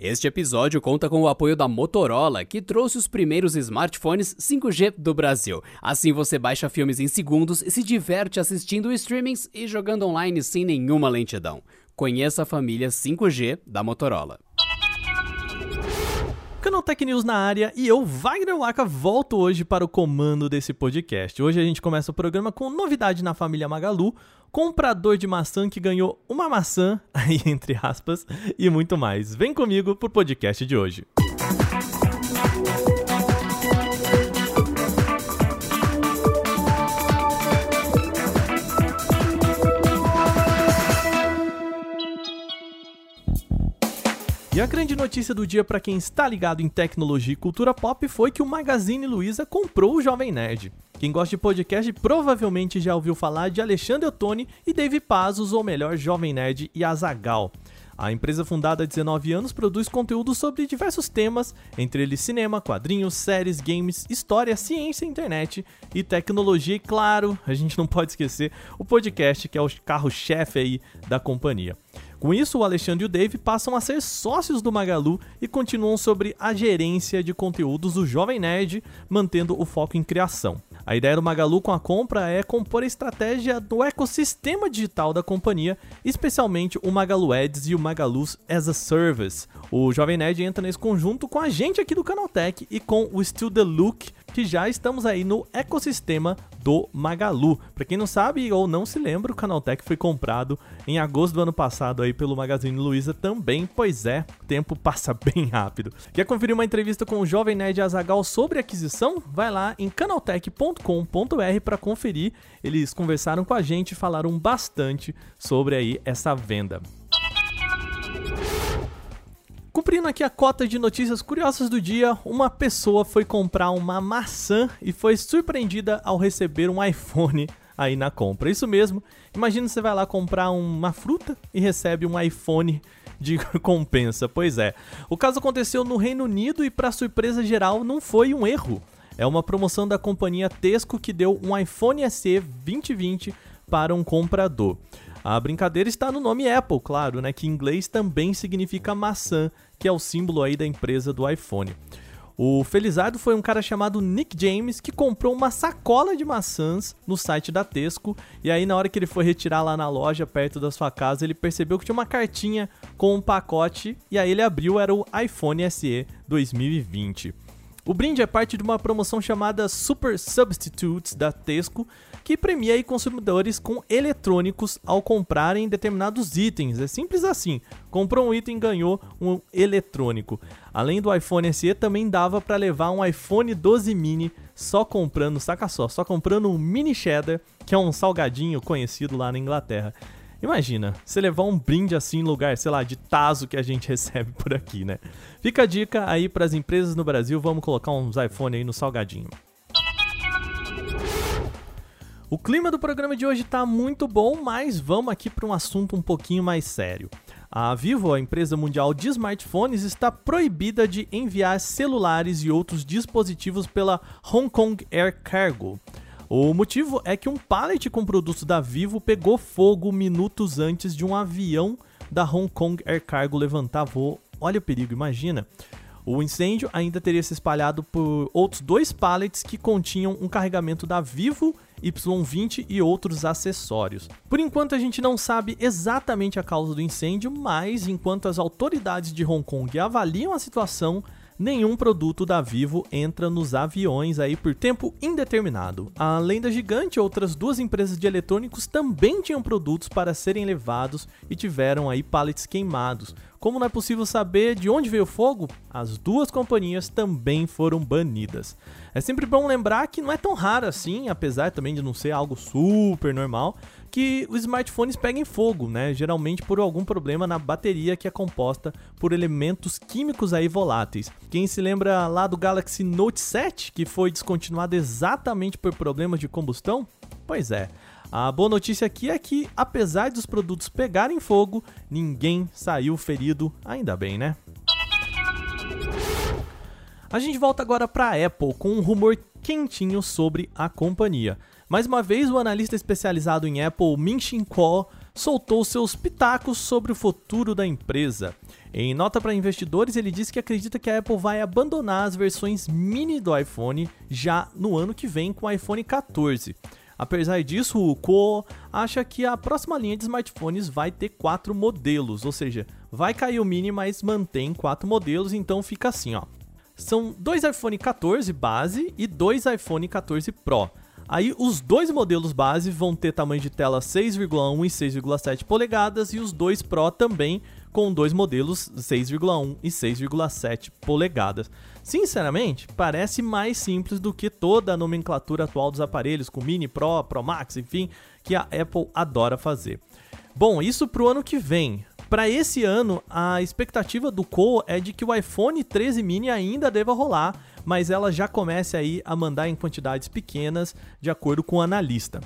Este episódio conta com o apoio da Motorola, que trouxe os primeiros smartphones 5G do Brasil. Assim você baixa filmes em segundos e se diverte assistindo streamings e jogando online sem nenhuma lentidão. Conheça a família 5G da Motorola. Canaltech News na área e eu, Wagner Waka, volto hoje para o comando desse podcast. Hoje a gente começa o programa com novidade na família Magalu, comprador de maçã que ganhou uma maçã, aí entre aspas, e muito mais. Vem comigo pro podcast de hoje. E a grande notícia do dia para quem está ligado em tecnologia e cultura pop foi que o Magazine Luiza comprou o Jovem Nerd. Quem gosta de podcast provavelmente já ouviu falar de Alexandre Ottoni e Dave Pazos, ou melhor, Jovem Nerd e Azagal. A empresa fundada há 19 anos produz conteúdo sobre diversos temas, entre eles cinema, quadrinhos, séries, games, história, ciência, internet e tecnologia. E claro, a gente não pode esquecer o podcast, que é o carro-chefe aí da companhia. Com isso, o Alexandre e o Dave passam a ser sócios do Magalu e continuam sobre a gerência de conteúdos do Jovem Nerd, mantendo o foco em criação. A ideia do Magalu com a compra é compor a estratégia do ecossistema digital da companhia, especialmente o Magalu Ads e o Magalu as a Service. O Jovem Nerd entra nesse conjunto com a gente aqui do Canaltech e com o Still the Look, que já estamos aí no ecossistema do Magalu. Para quem não sabe ou não se lembra, o Canaltech foi comprado em agosto do ano passado aí pelo Magazine Luiza também, pois é, o tempo passa bem rápido. Quer conferir uma entrevista com o Jovem Nerd Azagal sobre aquisição? Vai lá em canaltech.com.br para conferir. Eles conversaram com a gente e falaram bastante sobre aí essa venda. Cumprindo aqui a cota de notícias curiosas do dia, uma pessoa foi comprar uma maçã e foi surpreendida ao receber um iPhone aí na compra. Isso mesmo, imagina você vai lá comprar uma fruta e recebe um iPhone de compensa. Pois é, o caso aconteceu no Reino Unido e, para surpresa geral, não foi um erro. É uma promoção da companhia Tesco que deu um iPhone SE 2020 para um comprador. A brincadeira está no nome Apple, claro, né, que em inglês também significa maçã que é o símbolo aí da empresa do iPhone. O felizardo foi um cara chamado Nick James que comprou uma sacola de maçãs no site da Tesco e aí na hora que ele foi retirar lá na loja perto da sua casa, ele percebeu que tinha uma cartinha com um pacote e aí ele abriu, era o iPhone SE 2020. O brinde é parte de uma promoção chamada Super Substitutes da Tesco, que premia consumidores com eletrônicos ao comprarem determinados itens. É simples assim. Comprou um item, ganhou um eletrônico. Além do iPhone SE, também dava para levar um iPhone 12 mini só comprando, saca só, só comprando um mini cheddar, que é um salgadinho conhecido lá na Inglaterra. Imagina, você levar um brinde assim em lugar, sei lá, de taso que a gente recebe por aqui, né? Fica a dica aí para as empresas no Brasil, vamos colocar uns iPhone aí no salgadinho. O clima do programa de hoje está muito bom, mas vamos aqui para um assunto um pouquinho mais sério. A Vivo, a empresa mundial de smartphones, está proibida de enviar celulares e outros dispositivos pela Hong Kong Air Cargo. O motivo é que um pallet com produtos da Vivo pegou fogo minutos antes de um avião da Hong Kong Air Cargo levantar voo. Olha o perigo, imagina. O incêndio ainda teria se espalhado por outros dois pallets que continham um carregamento da Vivo Y20 e outros acessórios. Por enquanto a gente não sabe exatamente a causa do incêndio, mas enquanto as autoridades de Hong Kong avaliam a situação, nenhum produto da Vivo entra nos aviões aí por tempo indeterminado. Além da gigante, outras duas empresas de eletrônicos também tinham produtos para serem levados e tiveram aí pallets queimados. Como não é possível saber de onde veio o fogo, as duas companhias também foram banidas. É sempre bom lembrar que não é tão raro assim, apesar também de não ser algo super normal, que os smartphones peguem fogo, né? Geralmente por algum problema na bateria que é composta por elementos químicos aí voláteis. Quem se lembra lá do Galaxy Note 7, que foi descontinuado exatamente por problemas de combustão? Pois é, a boa notícia aqui é que, apesar dos produtos pegarem fogo, ninguém saiu ferido, ainda bem, né? A gente volta agora para a Apple com um rumor quentinho sobre a companhia. Mais uma vez, o analista especializado em Apple, Min Shin Kuo, soltou seus pitacos sobre o futuro da empresa. Em nota para investidores, ele disse que acredita que a Apple vai abandonar as versões mini do iPhone já no ano que vem com o iPhone 14. Apesar disso, o Co acha que a próxima linha de smartphones vai ter quatro modelos, ou seja, vai cair o mini, mas mantém quatro modelos, então fica assim, ó. São dois iPhone 14 base e dois iPhone 14 Pro. Aí os dois modelos base vão ter tamanho de tela 6,1 e 6,7 polegadas e os dois Pro também com dois modelos 6,1 e 6,7 polegadas. Sinceramente, parece mais simples do que toda a nomenclatura atual dos aparelhos, com Mini Pro, Pro Max, enfim, que a Apple adora fazer. Bom, isso para o ano que vem. Para esse ano, a expectativa do Co é de que o iPhone 13 mini ainda deva rolar, mas ela já comece aí a mandar em quantidades pequenas, de acordo com o analista.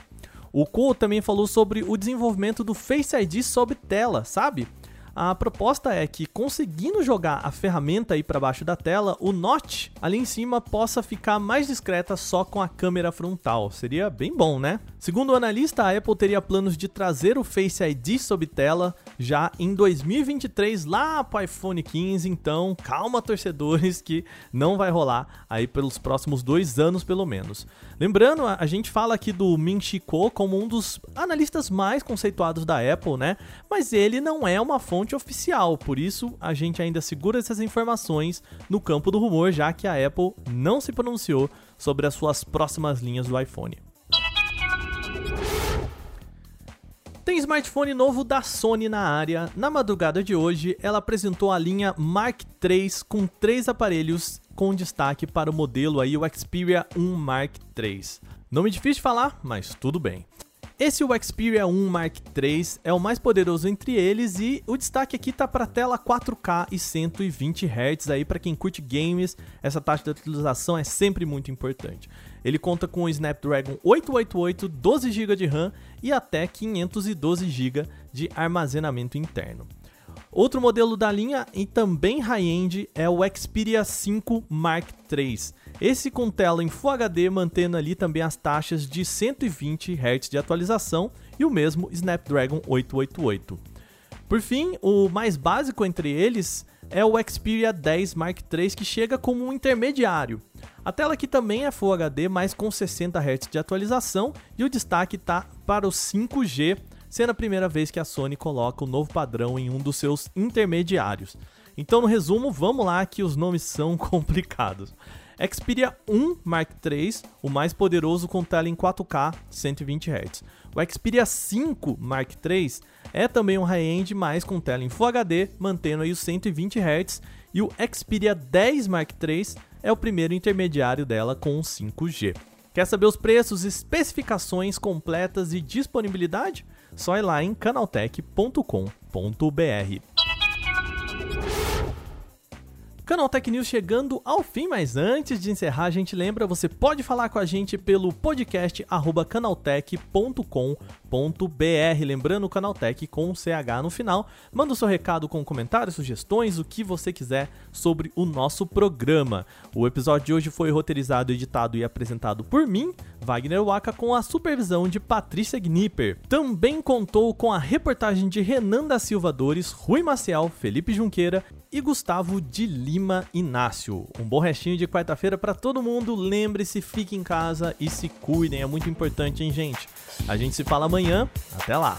O Co também falou sobre o desenvolvimento do Face ID sob tela, sabe? A proposta é que, conseguindo jogar a ferramenta aí para baixo da tela, o Notch ali em cima possa ficar mais discreta só com a câmera frontal. Seria bem bom, né? Segundo o analista, a Apple teria planos de trazer o Face ID sob tela já em 2023 lá para o iPhone 15. Então, calma, torcedores, que não vai rolar aí pelos próximos dois anos pelo menos. Lembrando, a gente fala aqui do Min Chi Kuo como um dos analistas mais conceituados da Apple, né? Mas ele não é uma fonte oficial, por isso a gente ainda segura essas informações no campo do rumor, já que a Apple não se pronunciou sobre as suas próximas linhas do iPhone. Tem smartphone novo da Sony na área. Na madrugada de hoje, ela apresentou a linha Mark III com três aparelhos com destaque para o modelo aí, o Xperia 1 Mark III. Nome difícil de falar, mas tudo bem. Esse o Xperia 1 Mark III é o mais poderoso entre eles e o destaque aqui tá para tela 4K e 120 Hz aí para quem curte games, essa taxa de utilização é sempre muito importante. Ele conta com o Snapdragon 888, 12 GB de RAM e até 512 GB de armazenamento interno. Outro modelo da linha e também high-end é o Xperia 5 Mark III. Esse com tela em Full HD, mantendo ali também as taxas de 120 Hz de atualização e o mesmo Snapdragon 888. Por fim, o mais básico entre eles é o Xperia 10 Mark III que chega como um intermediário. A tela aqui também é Full HD, mas com 60 Hz de atualização e o destaque está para o 5G, sendo a primeira vez que a Sony coloca o novo padrão em um dos seus intermediários. Então, no resumo, vamos lá que os nomes são complicados. Xperia 1 Mark III, o mais poderoso com tela em 4K 120 Hz. O Xperia 5 Mark III é também um high-end, mas com tela em Full HD, mantendo aí os 120 Hz. E o Xperia 10 Mark III é o primeiro intermediário dela com 5G. Quer saber os preços, especificações completas e disponibilidade? Só ir lá em canaltech.com.br. Canal Tech News chegando ao fim, mas antes de encerrar, a gente lembra, você pode falar com a gente pelo podcast canaltech.com.br. Lembrando o Canaltech com CH no final. Manda o seu recado com comentários, sugestões, o que você quiser sobre o nosso programa. O episódio de hoje foi roteirizado, editado e apresentado por mim, Wagner Waka, com a supervisão de Patrícia Gnipper. Também contou com a reportagem de Renan da Silva Dores, Rui Maciel, Felipe Junqueira e Gustavo de Lima Inácio. Um bom restinho de quarta-feira para todo mundo. Lembre-se, fique em casa e se cuidem, é muito importante, hein, gente? A gente se fala amanhã. Até lá.